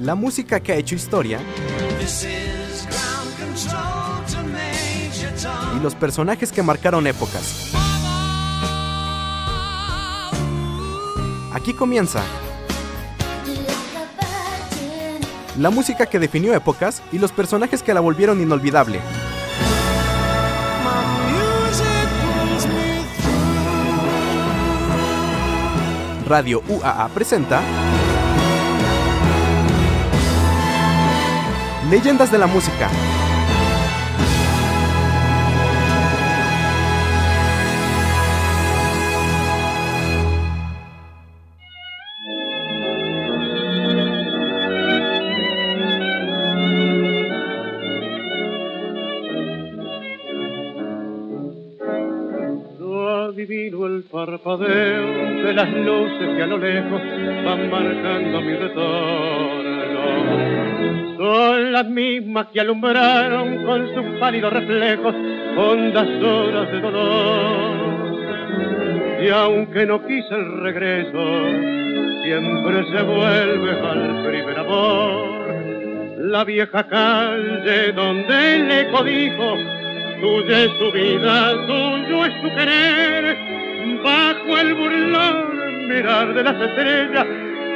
La música que ha hecho historia. Y los personajes que marcaron épocas. Aquí comienza. la música que definió épocas y los personajes que la volvieron inolvidable. Radio UAA presenta Leyendas de la Música. adivino el parpadeo de las luces que a lo lejos van marcando mi retorno. Son las mismas que alumbraron con sus pálidos reflejos hondas horas de dolor. Y aunque no quise el regreso, siempre se vuelve al primer amor. La vieja calle donde el eco dijo Tuya es su vida, tuyo es su querer, bajo el burlón mirar de las estrellas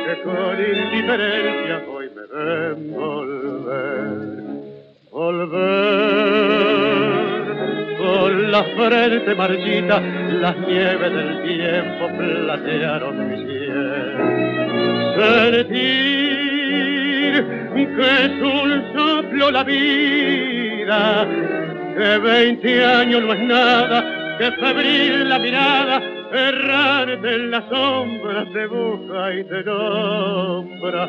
que con indiferencia ven volver. Volver con la frente marchita, las nieves del tiempo platearon mi piel. Sentir que es un soplo la vida que veinte años no es nada, que febril la mirada, errante en las sombras te busca y te nombra.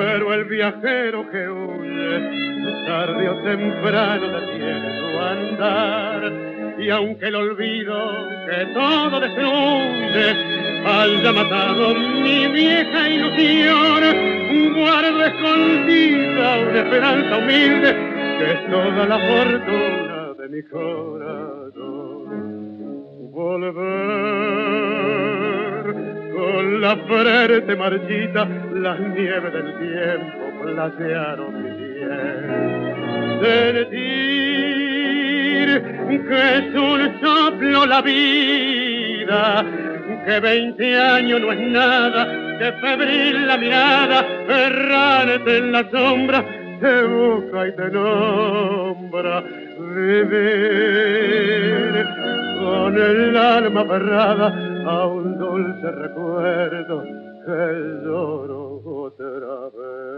Pero el viajero que huye, tarde o temprano detiene su andar. Y aunque el olvido que todo destruye haya matado mi vieja ilusión, guardo escondida una esperanza humilde que es toda la fortuna de mi corazón. Volver la frente marchita, las nieves del tiempo platearon mi piel. Que es un soplo la vida, que veinte años no es nada, que febril la mirada, errante en la sombra, te busca y te nombra. Vivir con el alma aferrada a un dulce recuerdo que lloro otra vez.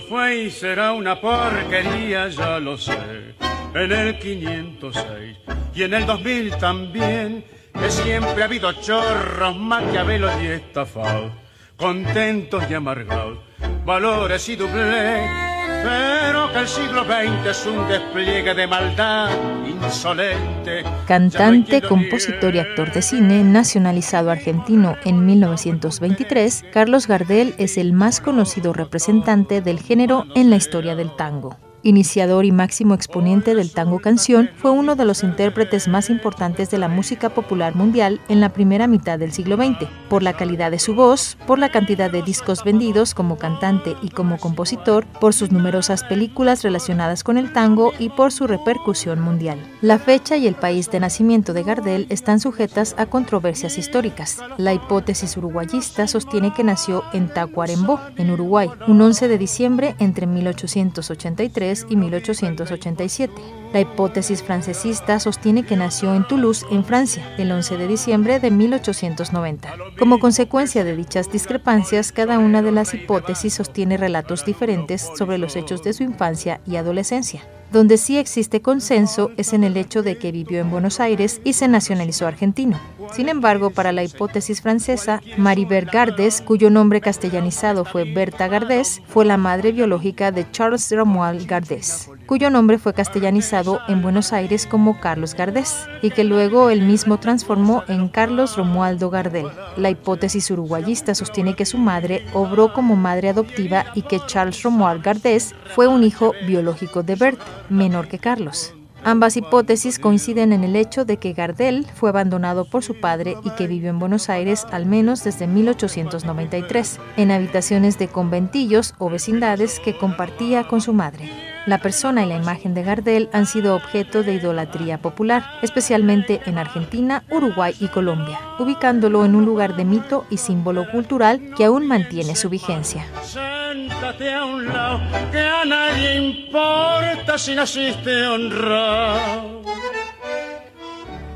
Fue y será una porquería, ya lo sé. En el 506 y en el 2000 también, que siempre ha habido chorros, maquiavelos y estafados, contentos y amargados, valores y doblez. Pero que el siglo XX es un despliegue de maldad insolente. Cantante, compositor y actor de cine, nacionalizado argentino en 1923, Carlos Gardel es el más conocido representante del género en la historia del tango. Iniciador y máximo exponente del tango canción, fue uno de los intérpretes más importantes de la música popular mundial en la primera mitad del siglo XX, por la calidad de su voz, por la cantidad de discos vendidos como cantante y como compositor, por sus numerosas películas relacionadas con el tango y por su repercusión mundial. La fecha y el país de nacimiento de Gardel están sujetas a controversias históricas. La hipótesis uruguayista sostiene que nació en Tacuarembó, en Uruguay, un 11 de diciembre entre 1883 1810 y 1887. La hipótesis francesista sostiene que nació en Toulouse, en Francia, el 11 de diciembre de 1890. Como consecuencia de dichas discrepancias, cada una de las hipótesis sostiene relatos diferentes sobre los hechos de su infancia y adolescencia. Donde sí existe consenso es en el hecho de que vivió en Buenos Aires y se nacionalizó argentino. Sin embargo, para la hipótesis francesa, Maribert Gardes, cuyo nombre castellanizado fue Berta Gardés, fue la madre biológica de Charles Romuald Gardés, cuyo nombre fue castellanizado en Buenos Aires como Carlos Gardés, y que luego él mismo transformó en Carlos Romualdo Gardel. La hipótesis uruguayista sostiene que su madre obró como madre adoptiva y que Charles Romuald Gardés fue un hijo biológico de Berta menor que Carlos. Ambas hipótesis coinciden en el hecho de que Gardel fue abandonado por su padre y que vivió en Buenos Aires al menos desde 1893, en habitaciones de conventillos o vecindades que compartía con su madre. La persona y la imagen de Gardel han sido objeto de idolatría popular, especialmente en Argentina, Uruguay y Colombia, ubicándolo en un lugar de mito y símbolo cultural que aún mantiene su vigencia.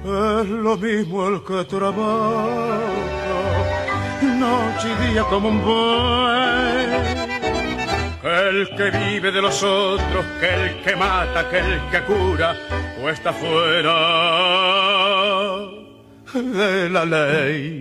Es lo mismo el que trabaja, noche y día como un buey. Que el que vive de los otros, que el que mata, que el que cura, o está fuera de la ley.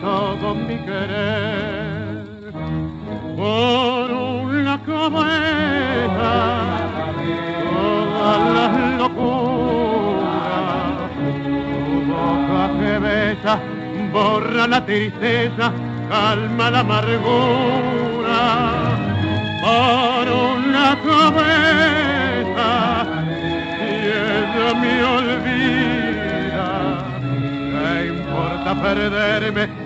todo mi querer. Por una cabeza todas las locuras. Tu boca que besa borra la tristeza calma la amargura. Por una cabeza y ella me olvida. ¿qué importa perderme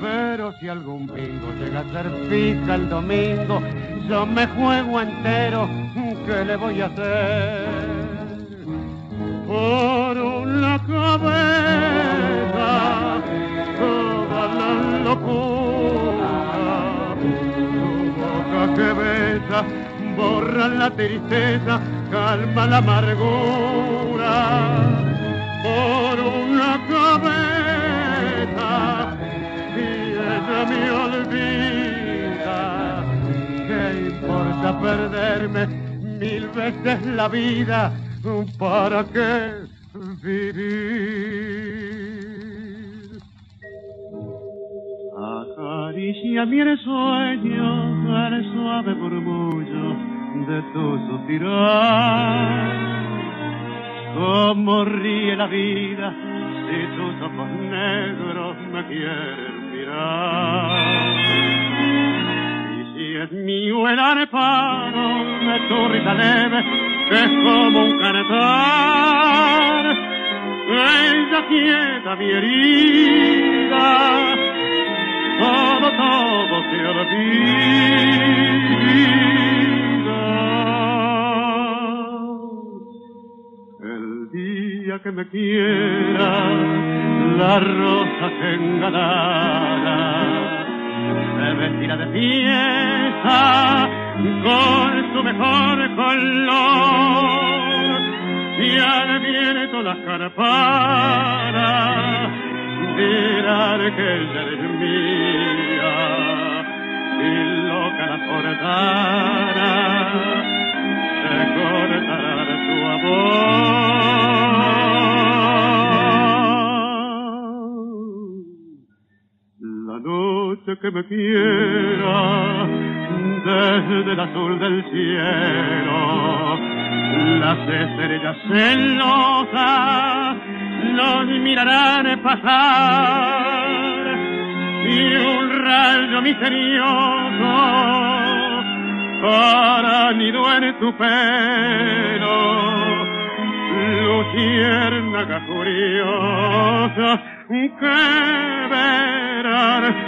pero si algún bingo llega a ser fija el domingo, yo me juego entero, ¿qué le voy a hacer? Por una cabeza, toda la locura, tu boca que besa, borra la tristeza, calma la amargura. Por una cabeza, me olvida. ¿Qué importa perderme mil veces la vida? ¿Para qué vivir? Acaricia mi sueño el suave murmullo de tu suspirar. Como ríe la vida si tus ojos negros me quieren y si es mío el areparo de tu risa leve, que es como un canetar, ella quieta mi herida, todo, todo se olvida. El día que me quiera, la rosa enganada se vestirá de fiesta con su mejor color. Y al viento las carparas dirán que ella es mía. Y loca la cortara se cortará su amor que me quiera desde el azul del cielo las estrellas celosas los mirarán pasar y un rayo misterioso para nido en tu pelo. Luciérnaga curiosa que verán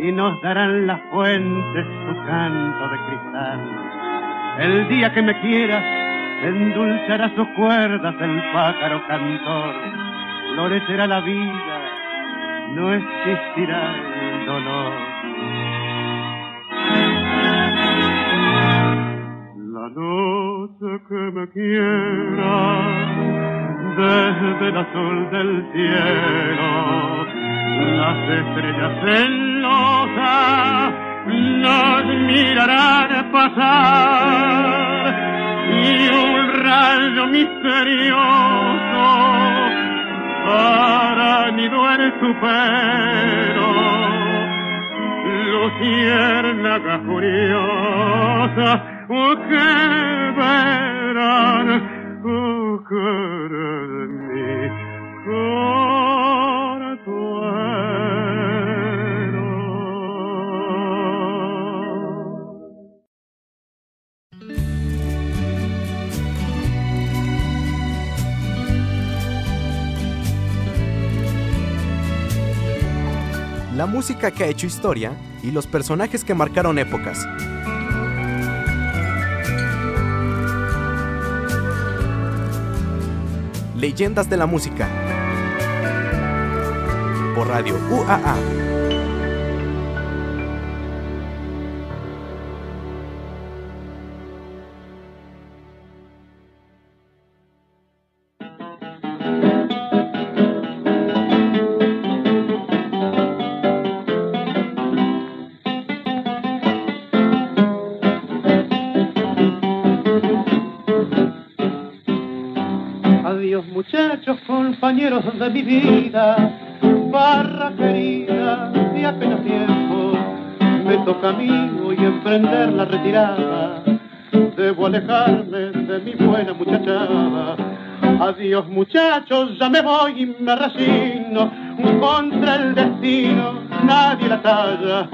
Y nos darán las fuentes su canto de cristal. El día que me quiera endulzará sus cuerdas el pájaro cantor. Florecerá la vida, no existirá el dolor. La noche que me quiera desde el azul del cielo, las estrellas celosas nos mirarán pasar y un rayo misterioso para nido en su pelo luciérnaga curiosa oh, que verán oh, cara de mi consuelo. La música que ha hecho historia y los personajes que marcaron épocas. Leyendas de la música. Por Radio UAA. Compañeros de mi vida, barra querida de apenas tiempo, me toca a mí hoy emprender la retirada, debo alejarme de mi buena muchachada. Adiós muchachos, ya me voy y me resigno, contra el destino nadie la talla.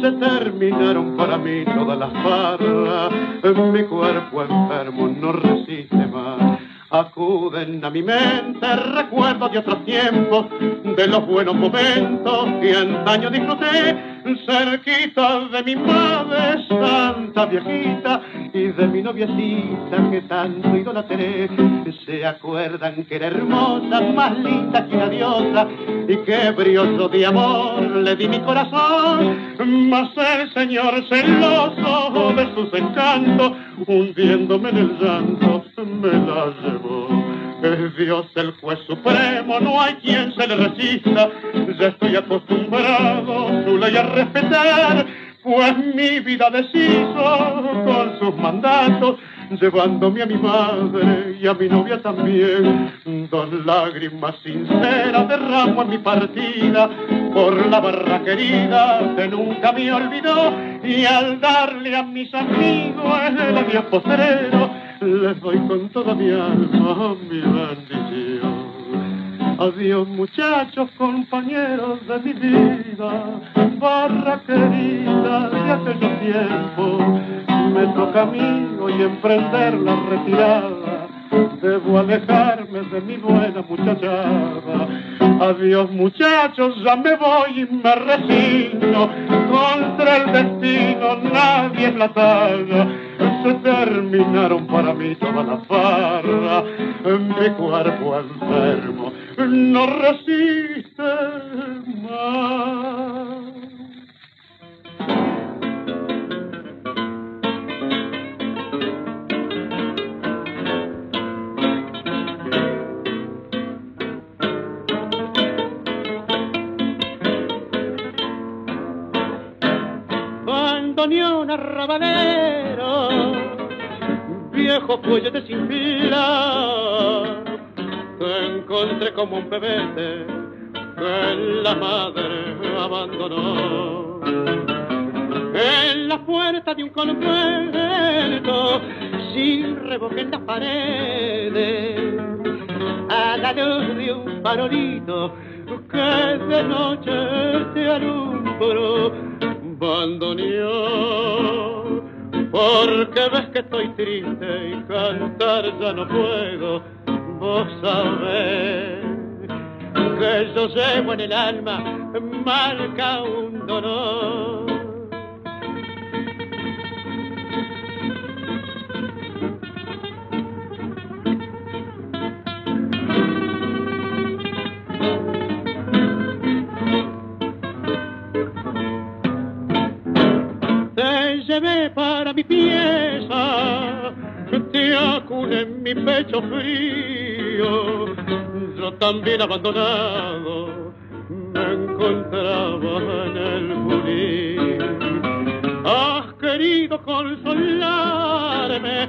Se terminaron para mí todas las barras, mi cuerpo enfermo no resiste. Acuden a mi mente recuerdos de otros tiempos, de los buenos momentos que antaño disfruté, cerquita de mi madre santa viejita y de mi noviecita que tanto idolatré. Se acuerdan que era hermosa, más linda que una diosa, y que brioso de amor le di mi corazón. Mas el señor celoso de sus encantos, hundiéndome en el llanto, me la llevó. Es Dios el juez supremo, no hay quien se le resista. Ya estoy acostumbrado su ley a respetar, pues mi vida deshizo con sus mandatos, llevándome a mi madre y a mi novia también. Dos lágrimas sinceras derramo en mi partida por la barra querida que nunca me olvidó y al darle a mis amigos el adiós postrero les doy con toda mi alma mi bendición. Adiós muchachos, compañeros de mi vida, barra querida de aquellos tiempos. Me toca a mí hoy emprender la retirada, debo alejarme de mi buena muchachada. Adiós muchachos, ya me voy y me resigno. Contra el destino nadie es la talla. Se terminaron para mí toda la farra. Mi cuerpo enfermo no resiste más. Bandoneón arrabalero, viejo de sin fila, te encontré como un bebé que la madre abandonó. En la puerta de un convento, sin revoque las paredes, a la luz de un farolito que de noche te alumbró bandoneón, porque ves que estoy triste y cantar ya no puedo, vos sabés que yo llevo en el alma marca un dolor mi pecho frío. Yo también abandonado me encontraba en el jurín. Has querido consolarme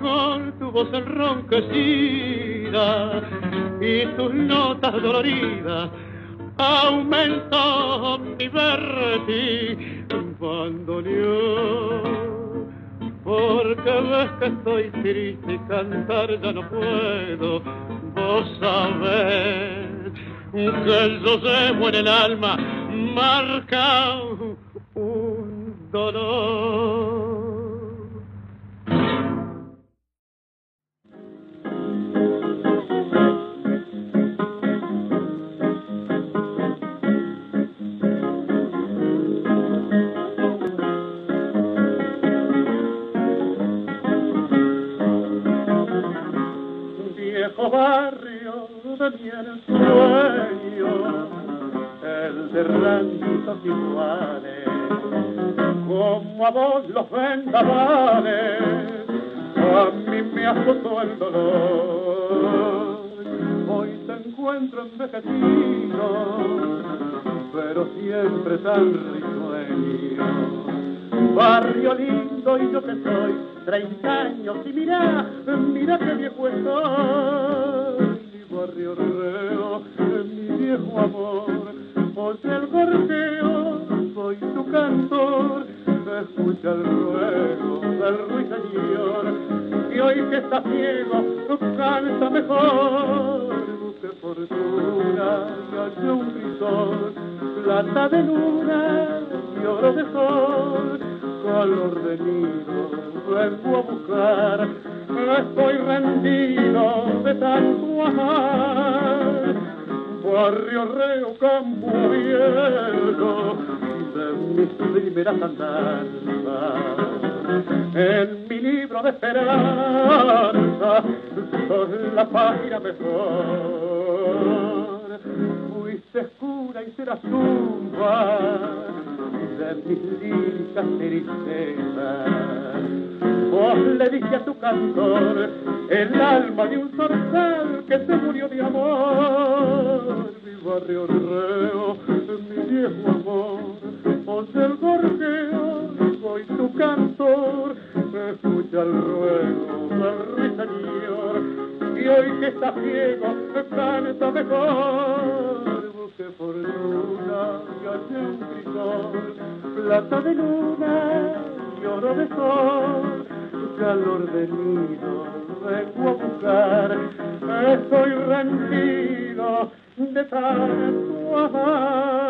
con tu voz enronquecida y tus notas doloridas aumentó mi vértigo bandoneón, porque ves que estoy triste y cantar ya no puedo, vos sabés que yo llevo en el alma marca un dolor. Mi sueño, el de ranchitos iguales, como a vos los vendavales, a mí me azotó el dolor. Hoy te encuentro envejecido, pero siempre tan risueño barrio lindo y yo que soy, treinta años y mira, mira qué viejo estoy. Barrio reo, mi viejo amor, oye el gorjeo, soy tu cantor, escucha el ruego del ruiseñor, y hoy que estás ciego, canta mejor, busque fortuna hace un grisón, plata de luna y oro de sol, calor de nido vengo a buscar, estoy rendido de tanto amar. Barrio Reo Campo Abierto, de mis primeras andanzas. En mi libro de esperanza, son la página mejor. Fuiste escura y serás tumba de mis tristezas. Vos le diste a tu cantor el alma de un zorzal que se murió de amor. Mi barrio reo, mi viejo amor, vos el gorjeo, soy tu cantor. Escucha el ruego del ruiseñor y hoy que está ciego, canta mejor busque fortuna y hace un crisol, plata de luna y oro de sol, calor de nido vengo a buscar, estoy rendido de tanto amar.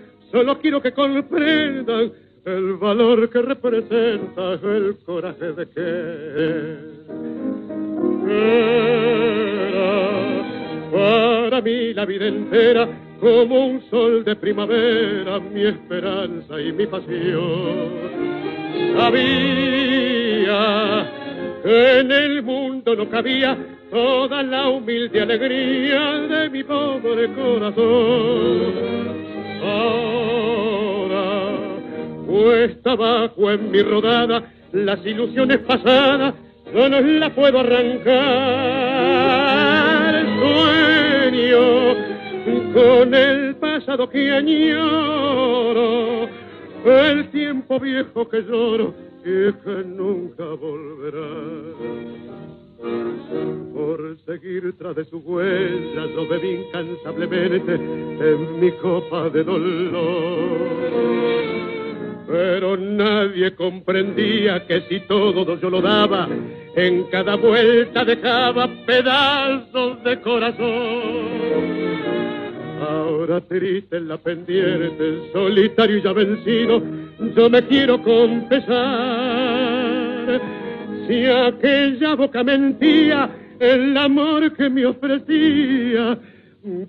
solo quiero que comprendan el valor que representa el coraje de que era para mí la vida entera como un sol de primavera, mi esperanza y mi pasión. Sabía que en el mundo no cabía toda la humilde alegría de mi pobre corazón. Puesta abajo en mi rodada, las ilusiones pasadas, no las puedo arrancar. Sueño con el pasado que añoro, el tiempo viejo que lloro y que nunca volverá. Por seguir tras de su huella, yo bebí incansablemente en mi copa de dolor. Pero nadie comprendía que si todo yo lo daba, en cada vuelta dejaba pedazos de corazón. Ahora triste en la pendiente, solitario y ya vencido, yo me quiero confesar. Si aquella boca mentía el amor que me ofrecía,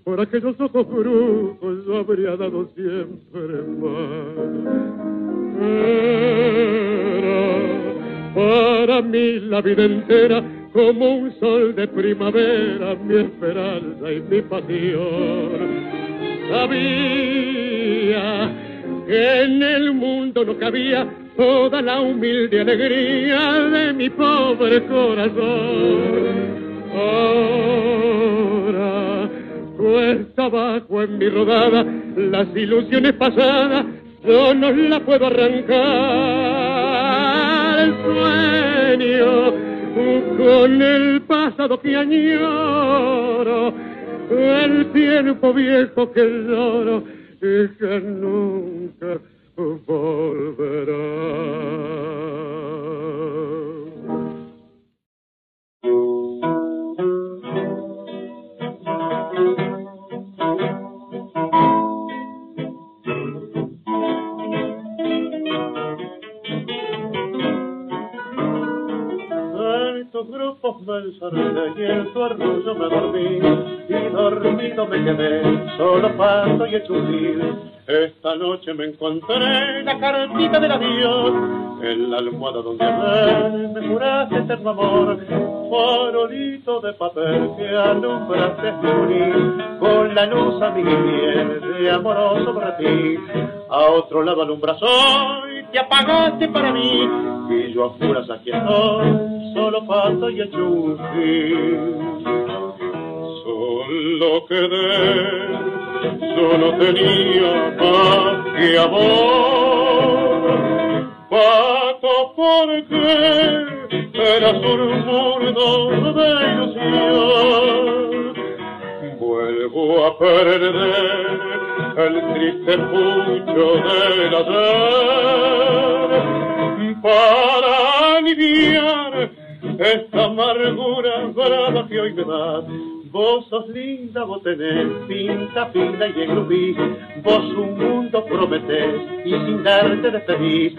por aquellos ojos brujos yo habría dado siempre más. Era para mí la vida entera como un sol de primavera, mi esperanza y mi pasión. Sabía que en el mundo no cabía toda la humilde alegría de mi pobre corazón. Ahora cuesta abajo en mi rodada las ilusiones pasadas, yo no las puedo arrancar. El sueño con el pasado que añoro, el tiempo viejo que lloro y que nunca volverá. Me encerré y en tu arrullo me dormí. Y dormido me quedé solo paso y hecho esta noche me encontré la cartita del adiós en la almohada donde ayer me juraste eterno amor farolito de papel que alumbraste mi con la luz a mi piel de amoroso para ti a otro lado alumbras hoy te apagaste para mí y yo a juras aquí estoy solo paso y hecho un solo quedé yo no tenía más que amor. Pato porque eras un mundo de ilusión. Vuelvo a perder el triste pucho del ayer para aliviar esta amargura brava que hoy me da Vos sos linda, vos tenés pinta fina y engrupís. Vos un mundo prometés y sin darte despedís.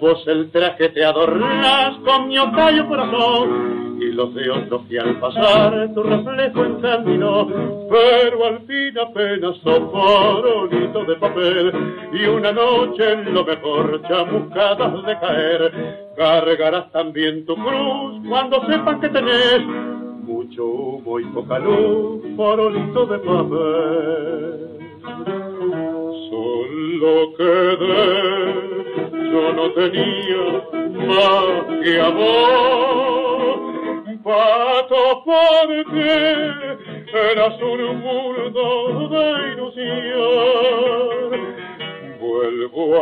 Vos el traje te adornás con mi ocayo corazón. Y los de otros que al pasar tu reflejo encaminó. Pero al fin apenas farolito de papel. Y una noche en lo mejor chamuscadas de caer. Cargarás también tu cruz cuando sepas que tenés mucho humo y poca luz, farolito de papel. Solo quedé, yo no tenía más que amor, pato porque eras un mundo de ilusión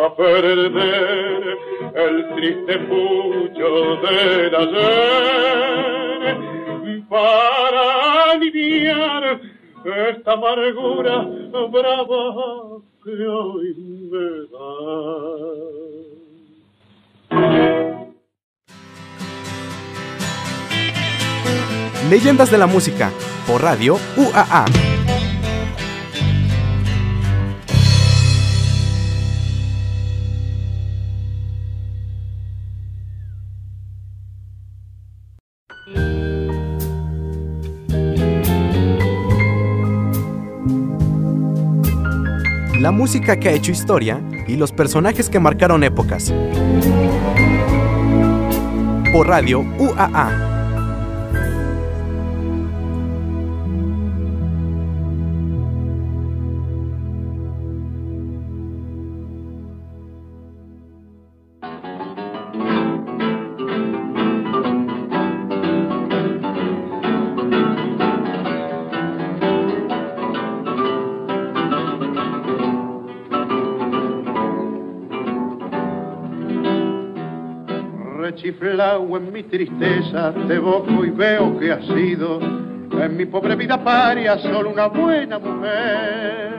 a perder el triste pucho del ayer para aliviar esta amargura brava que hoy me da. Leyendas de la música por radio UAA. La música que ha hecho historia y los personajes que marcaron épocas. Por radio UAA. Rechiflao en mi tristeza, te evoco y veo que has sido en mi pobre vida paria solo una buena mujer.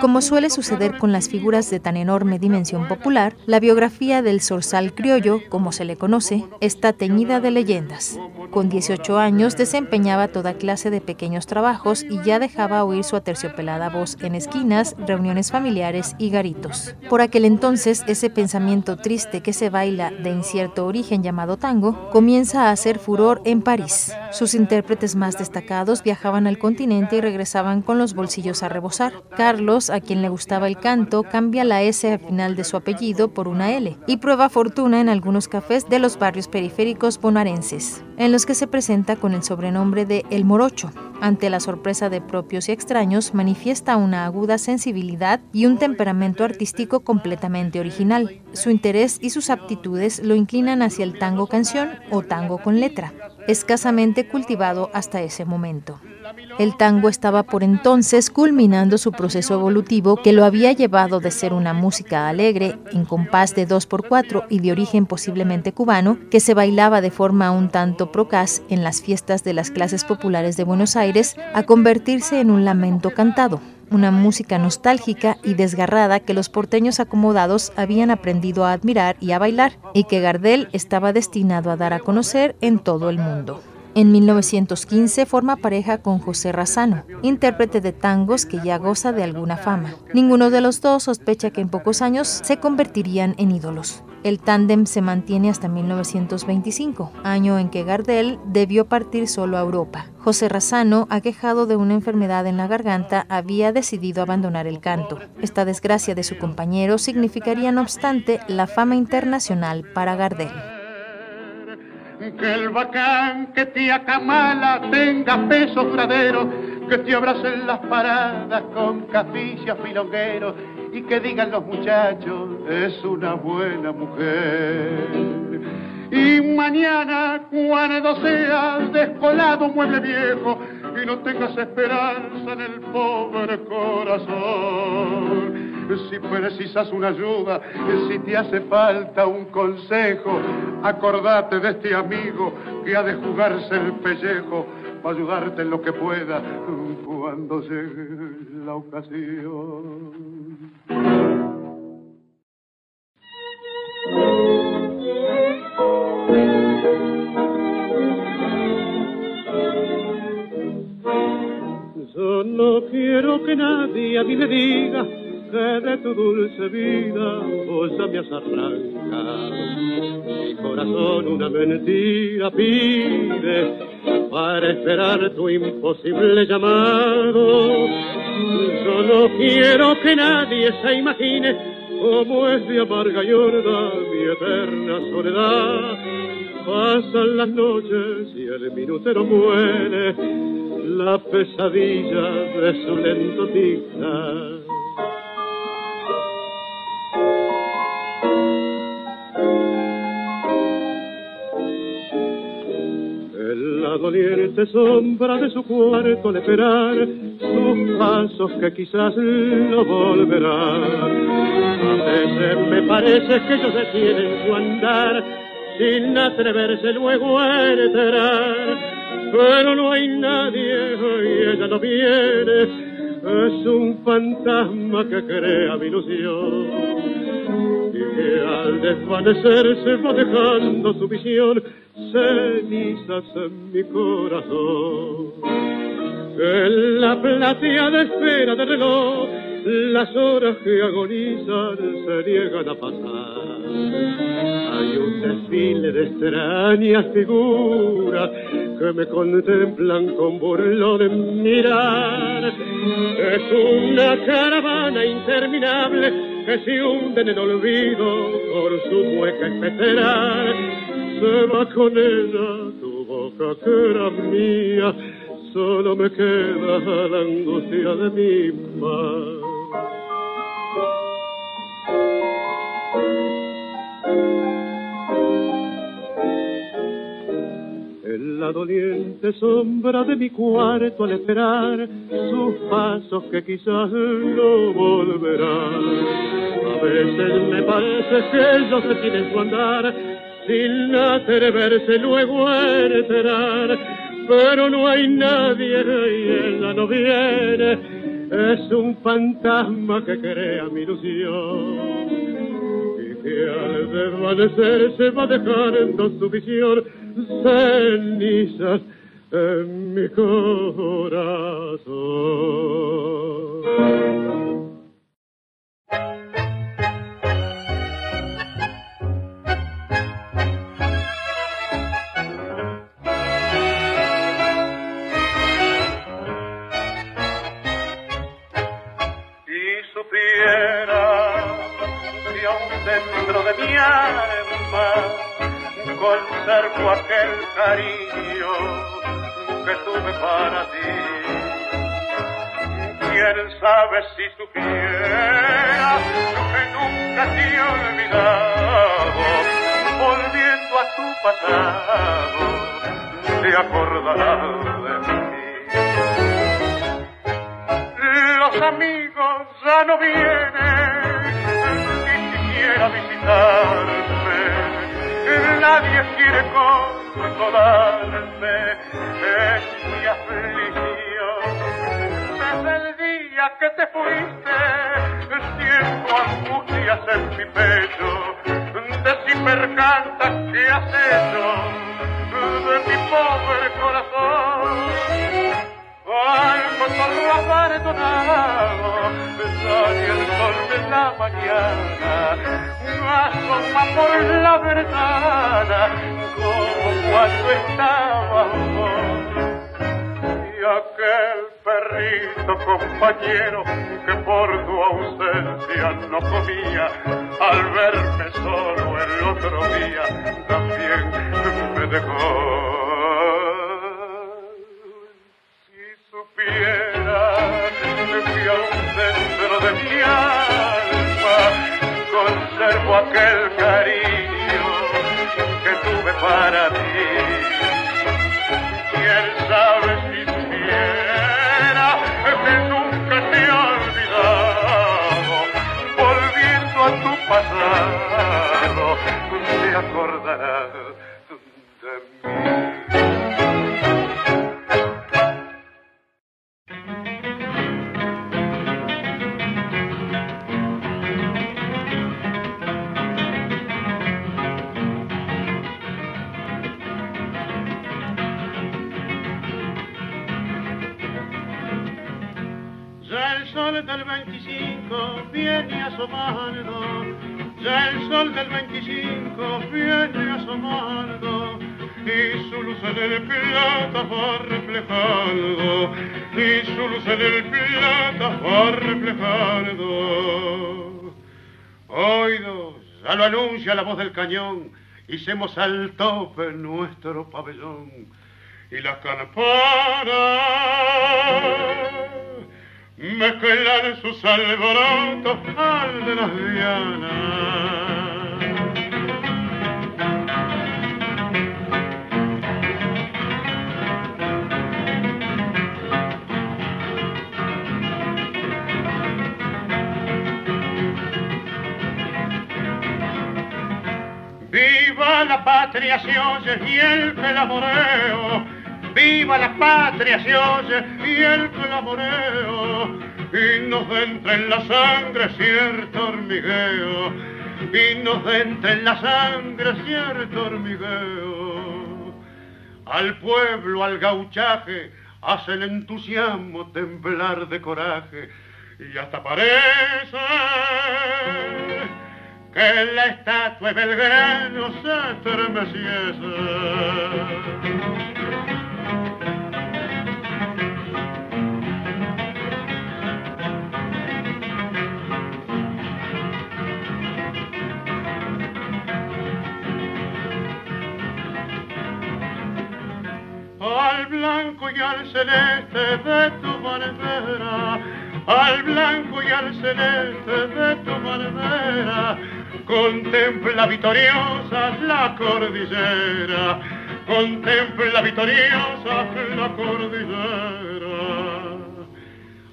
Como suele suceder con las figuras de tan enorme dimensión popular, la biografía del zorzal criollo, como se le conoce, está teñida de leyendas. Con 18 años desempeñaba toda clase de pequeños trabajos y ya dejaba oír su aterciopelada voz en esquinas, reuniones familiares y garitos. Por aquel entonces, ese pensamiento triste que se baila de incierto origen llamado tango comienza a hacer furor en París. Sus intérpretes más destacados viajaban al continente y regresaban con los bolsillos a rebosar. Carlos, a quien le gustaba el canto, cambia la S al final de su apellido por una L y prueba fortuna en algunos cafés de los barrios periféricos bonaerenses, en los que se presenta con el sobrenombre de El Morocho. Ante la sorpresa de propios y extraños, manifiesta una aguda sensibilidad y un temperamento artístico completamente original. Su interés y sus aptitudes lo inclinan hacia el tango canción o tango con letra, escasamente cultivado hasta ese momento. El tango estaba por entonces culminando su proceso evolutivo que lo había llevado de ser una música alegre, en compás de 2x4 y de origen posiblemente cubano, que se bailaba de forma un tanto procaz en las fiestas de las clases populares de Buenos Aires, a convertirse en un lamento cantado, una música nostálgica y desgarrada que los porteños acomodados habían aprendido a admirar y a bailar, y que Gardel estaba destinado a dar a conocer en todo el mundo. En 1915 forma pareja con José Razano, intérprete de tangos que ya goza de alguna fama. Ninguno de los dos sospecha que en pocos años se convertirían en ídolos. El tándem se mantiene hasta 1925, año en que Gardel debió partir solo a Europa. José Razano, aquejado de una enfermedad en la garganta, había decidido abandonar el canto. Esta desgracia de su compañero significaría, no obstante, la fama internacional para Gardel que el bacán que te acamala tenga peso duradero, que te abracen las paradas con caficias filongueros y que digan los muchachos, es una buena mujer. Y mañana, cuando seas descolado mueble viejo y no tengas esperanza en el pobre corazón, si precisas una ayuda, si te hace falta un consejo, acordate de este amigo que ha de jugarse el pellejo para ayudarte en lo que pueda cuando llegue la ocasión. Yo no quiero que nadie a mí me diga de tu dulce vida vos ya me has arrancado. Mi corazón una mentira pide para esperar tu imposible llamado. Yo no quiero que nadie se imagine cómo es de amarga y horda mi eterna soledad. Pasan las noches y el minutero muere la pesadilla de su lento tic doliente sombra de su cuarto al esperar sus pasos que quizás lo volverán. A veces me parece que ellos detienen su andar sin atreverse luego a entrar, pero no hay nadie y ella no viene, es un fantasma que crea mi ilusión y que al desvanecerse va dejando su visión cenizas en mi corazón. En la platea de espera del reloj, las horas que agonizan se niegan a pasar. Hay un desfile de extrañas figuras que me contemplan con burlón en mirar. Es una caravana interminable que se hunde en el olvido por su hueca esperar se va con ella tu boca que era mía, solo me queda la angustia de mi mar. En la doliente sombra de mi cuarto al esperar sus pasos que quizás no volverán. A veces me parece que ellos se tienen su andar sin atreverse luego a entrar. Pero no hay nadie y ella no viene, es un fantasma que crea mi ilusión. Y que al desvanecer se va dejando su visión cenizas en mi corazón. Dentro de mi alma conservo aquel cariño que tuve para ti. Quién sabe si supiera que nunca te he olvidado, volviendo a tu pasado, te acordarás de mí. Los amigos ya no vienen quiera visitarme, nadie quiere consolarme, es mi aflicción. Desde el día que te fuiste, siento angustias en mi pecho, de si percantas que has hecho de mi pobre corazón al cotorro abandonado, sale el sol de la mañana, asoma por la ventana, como cuando estaba Y aquel perrito compañero que por tu ausencia no comía, al verme solo el otro día, también me dejó. Que aún dentro de mi alma conservo aquel cariño que tuve para ti. Quién sabe si supiera que nunca te he olvidado, volviendo a tu pasado, te acordarás plata va reflejando, y su luz en el plata va reflejando. Oídos, ya lo anuncia la voz del cañón, hicimos al tope nuestro pabellón, y las campanas mezclan sus alborotos al de las dianas. La patria se oye y el clamoreo. Viva la patria se oye y el clamoreo. Y nos entra en la sangre cierto hormigueo. Y nos entra en la sangre cierto hormigueo. Al pueblo, al gauchaje, hace el entusiasmo temblar de coraje. Y hasta parece que la estatua de Belgrano se estremeciese. al blanco y al celeste de tu bandera, al blanco y al celeste de tu bandera, contempla victoriosa la cordillera, contempla victoriosa la cordillera.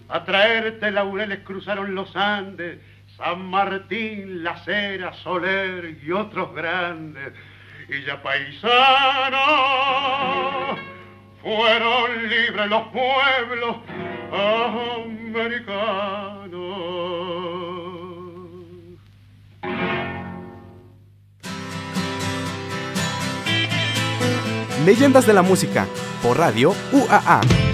A traerte laureles cruzaron los Andes, San Martín, La Cera, Soler y otros grandes. Y ya paisano, fueron libres los pueblos americanos. Leyendas de la música, por radio UAA.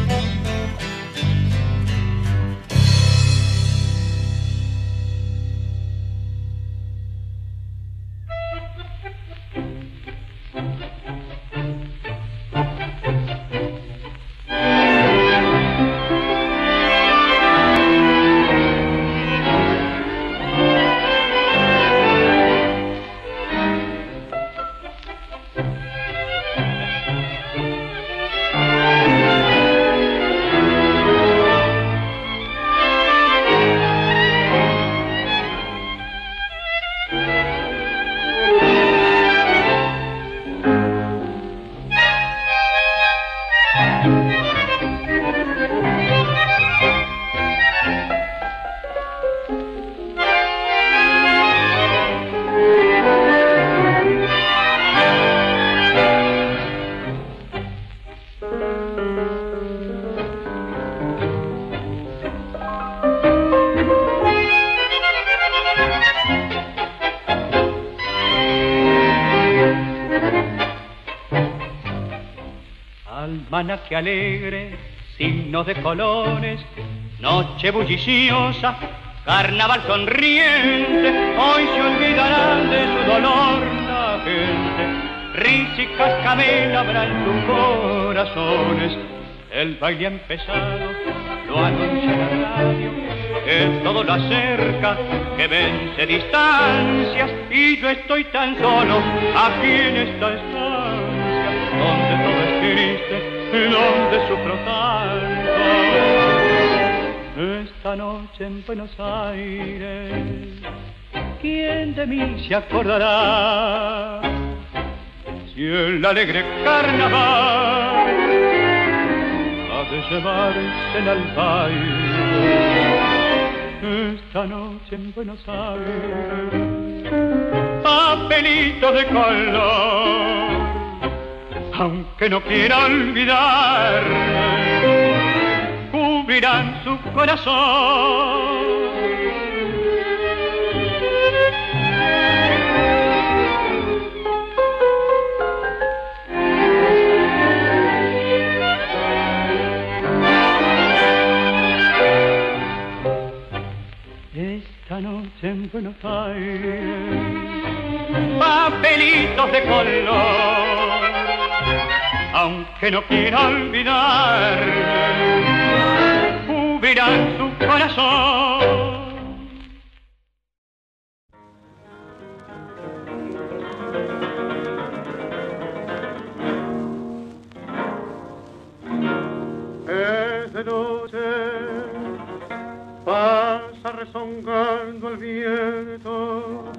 Que alegre, signos de colores, noche bulliciosa, carnaval sonriente, hoy se olvidarán de su dolor la gente. Risa y cascabel en sus corazones, el baile ha empezado, lo anuncia la radio, que todo lo acerca, que vence distancias, y yo estoy tan solo aquí en esta estancia, donde sufro tanto. Esta noche en Buenos Aires, ¿quién de mí se acordará? Si el alegre carnaval ha de llevarse el baile. Esta noche en Buenos Aires, papelito de color aunque no quiera olvidar, cubrirán su corazón. Esta noche en Buenos Aires, papelitos de color aunque no quiera olvidar, cubrirán su corazón. Es de noche, pasa rezongando el viento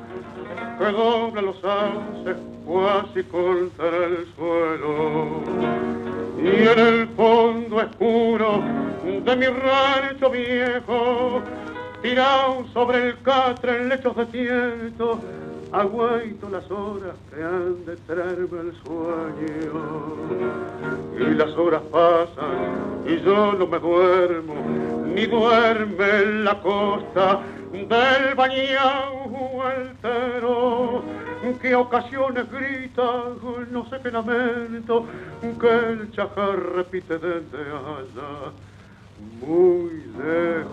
que dobla los alces casi contra el suelo. Y en el fondo oscuro de mi rancho viejo, tirado sobre el catre en lechos de ciento, aguaito las horas que han de traerme el sueño. Y las horas pasan y yo no me duermo, ni duerme en la costa del bañao altero que ocasiones grita, no sé qué lamento, que el chajar repite desde allá, muy lejos.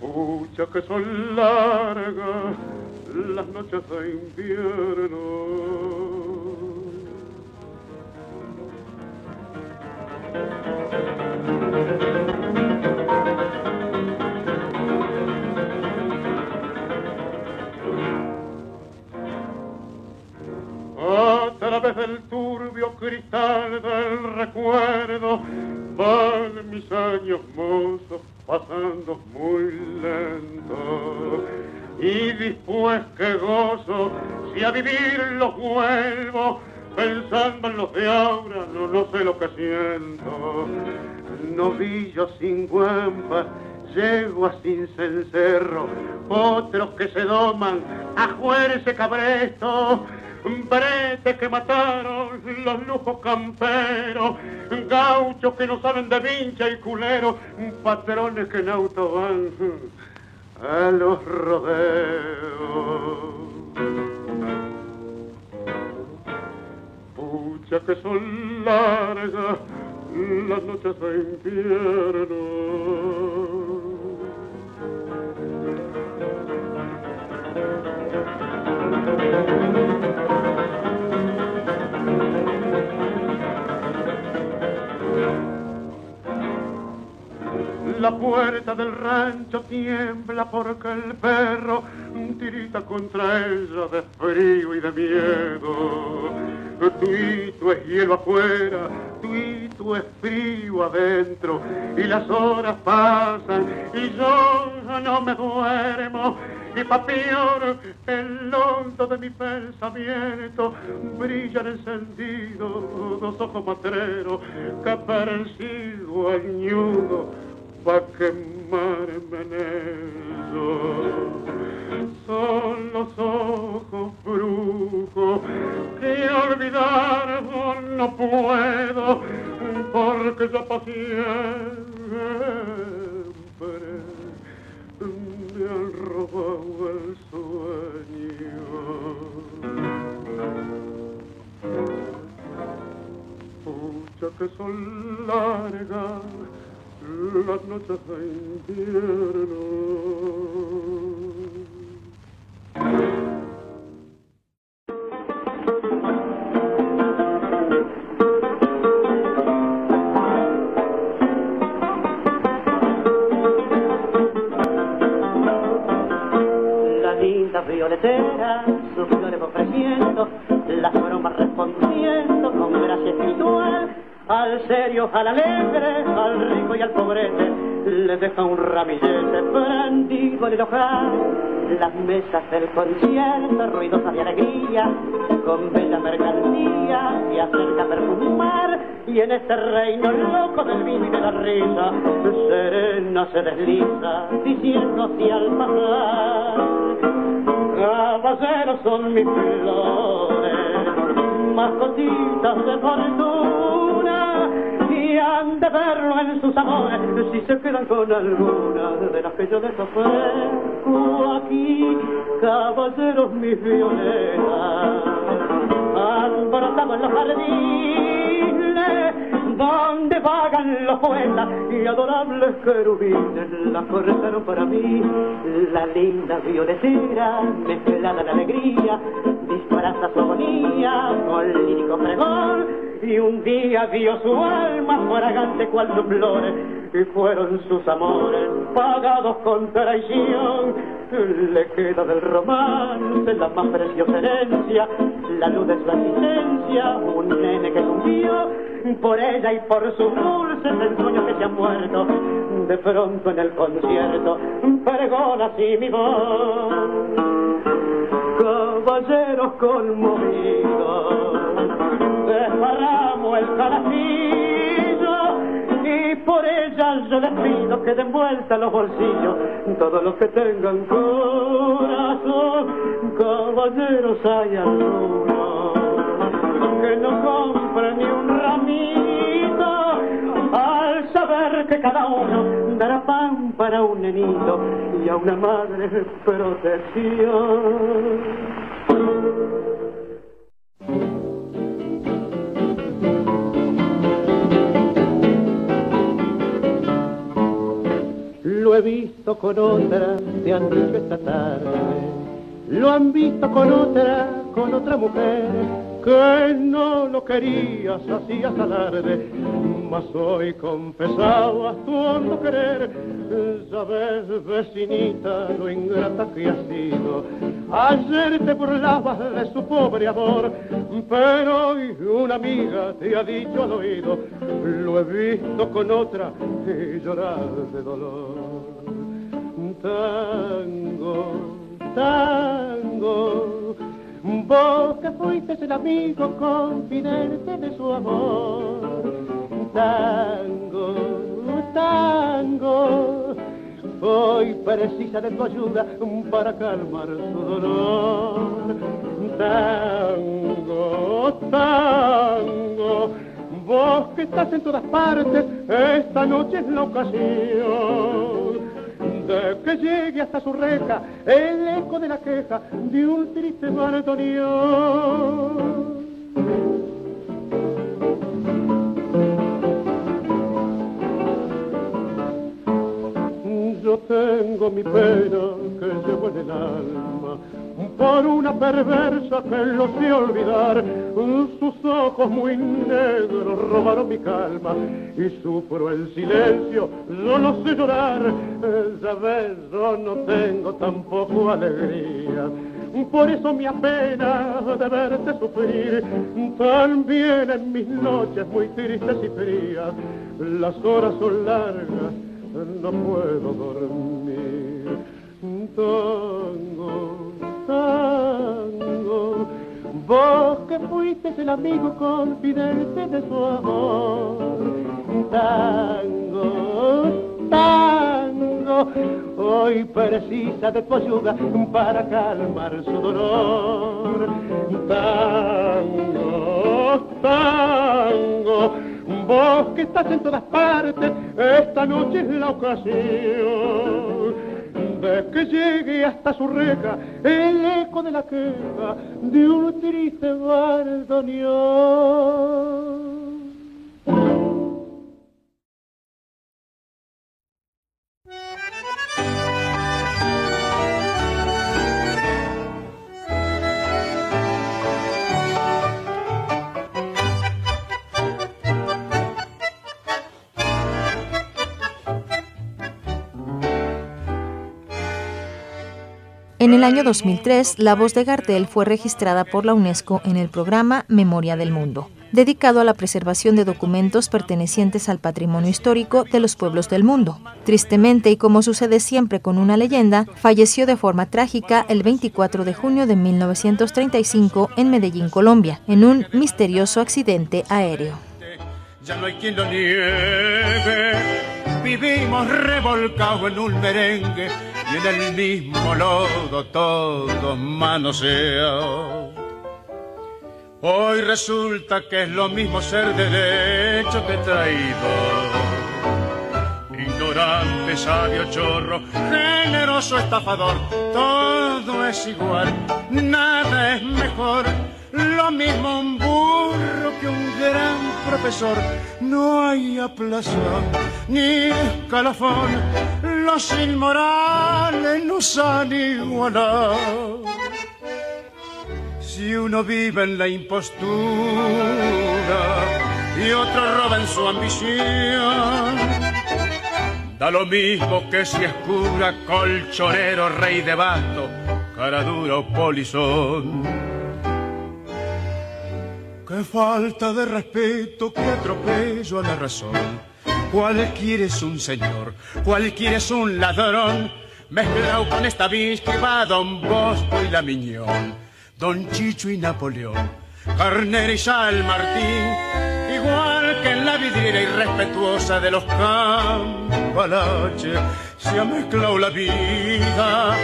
Pucha que son largas las noches de invierno. A través del turbio cristal del recuerdo van mis años mozos pasando muy lento. Y después que gozo, si a vivir los vuelvo, pensando en los de ahora, no, no sé lo que siento. Novillo sin guampa, llego sin cencerro, otros que se doman a juerse cabresto bretes que mataron los lujos camperos, gauchos que no saben de vincha y culero, patrones que en auto van a los rodeos. Pucha que son largas las noches de invierno. La puerta del rancho tiembla porque el perro tirita contra ella de frío y de miedo. Tuito es hielo afuera, tuito es frío adentro, y las horas pasan y yo no me duermo. Y pa' el hondo de mi pensamiento, brillan encendidos dos ojos matreros que parecido al ñudo pa' quemarme en Son los ojos brujos que olvidar no puedo, porque ya pa' siempre me han robado el sueño. Pucha que son largas las noches de invierno. Violetera, sus flores ofreciendo, las bromas respondiendo con gracia espiritual al serio, al alegre, al rico y al pobrete, le deja un ramillete prendido en el. Las mesas del concierto, ruidosas de alegría, con bella mercancía, y acerca perfumar. Y en este reino loco del vino y de la risa, serena se desliza, diciendo así al pasar. Caballeros son mis flores, mascotitas de fortuna y han de verlo en sus amores si se quedan con alguna de las que yo les aquí caballeros mis violetas. En los jardines donde vagan los poetas y adorables querubines. La cortaron para mí la linda violetera mezclada de alegría disfraza su agonía con lírico pregón y un día vio su alma fragante cual sus flores y fueron sus amores pagados con traición le queda del romance la más preciosa herencia la luz de su asistencia un nene que cumplió por ella y por sus dulces ensueños que se han muerto de pronto en el concierto pregona así mi voz. Caballeros conmovidos el calafillo y por ella ya yo les pido que den vuelta los bolsillos todos los que tengan corazón, caballeros hay algunos que no compren ni un ramito al saber que cada uno dará pan para un nenito y a una madre protección. Lo he visto con otra, te han dicho esta tarde. Lo han visto con otra, con otra mujer, que no lo querías, hacías alarde. Mas hoy confesabas tu hondo querer. Sabes, vecinita, lo ingrata que has sido. Ayer te burlabas de su pobre amor, pero hoy una amiga te ha dicho al oído, lo he visto con otra y llorar de dolor tango, tango. Vos que fuiste el amigo confidente de su amor. Tango, tango. Hoy precisa de tu ayuda para calmar su dolor. Tango, tango. Vos que estás en todas partes, esta noche es la ocasión que llegue hasta su reja el eco de la queja de un triste bandoneón. Yo tengo mi pena que llevo en el alma por una perversa que lo sé olvidar. Sus ojos muy negros robaron mi calma y sufro el silencio, yo no sé llorar. Ya ves, yo no tengo tampoco alegría. Por eso me apena de verte sufrir, también en mis noches muy tristes y frías. Las horas son largas, no puedo dormir. Tango, tango, vos que fuiste el amigo confidente de su amor. Tango, tango, hoy precisa de tu ayuda para calmar su dolor. Tango, tango, vos que estás en todas partes, esta noche es la ocasión de que llegue hasta su reja el eco de la queja de un triste bandoneón. El año 2003, la voz de Gardel fue registrada por la UNESCO en el programa Memoria del Mundo, dedicado a la preservación de documentos pertenecientes al patrimonio histórico de los pueblos del mundo. Tristemente, y como sucede siempre con una leyenda, falleció de forma trágica el 24 de junio de 1935 en Medellín, Colombia, en un misterioso accidente aéreo. Ya no hay quien lo niegue, vivimos revolcados en un merengue y en el mismo lodo todos manoseados. Hoy resulta que es lo mismo ser derecho que traído. Ignorante, sabio, chorro, generoso, estafador, todo es igual, nada es mejor. Lo mismo un burro que un gran profesor. No hay aplazón ni escalafón. Los inmorales nos han igualado. Si uno vive en la impostura y otro roba en su ambición, da lo mismo que si es cura, colchonero, rey de basto, cara dura o polizón. Qué falta de respeto, qué atropello a la razón. Cualquiera es un señor, cualquiera es un ladrón. Mezclado con esta que va Don Bosco y la Miñón, Don Chicho y Napoleón, Carnera y Sal Martín. Igual que en la vidriera irrespetuosa de los cambalaches se ha mezclado la vida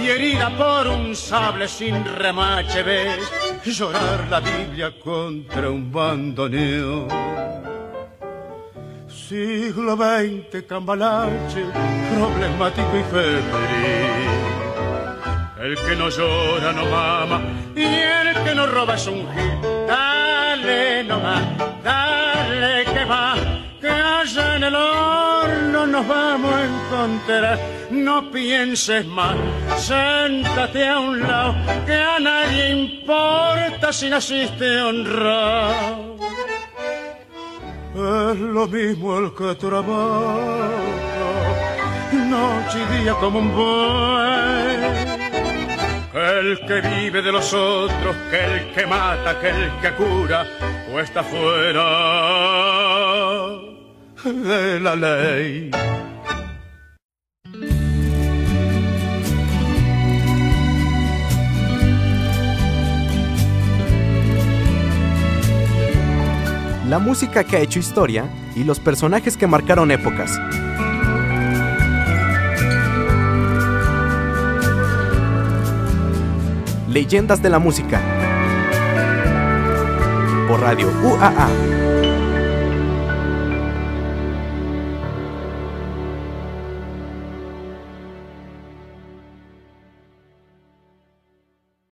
y herida por un sable sin remache ves llorar la Biblia contra un bandoneón. Siglo XX, cambalache, problemático y febril. El que no llora no mama y el que no roba es un gil. Dale nomás, dale que va, que allá en el horno nos vamos a encontrar. No pienses más, siéntate a un lado, que a nadie importa si naciste honrado. Es lo mismo el que trabaja, noche y día como un buey el que vive de los otros, que el que mata, que el que cura, o está fuera la. La música que ha hecho historia y los personajes que marcaron épocas. Leyendas de la Música. Por Radio UAA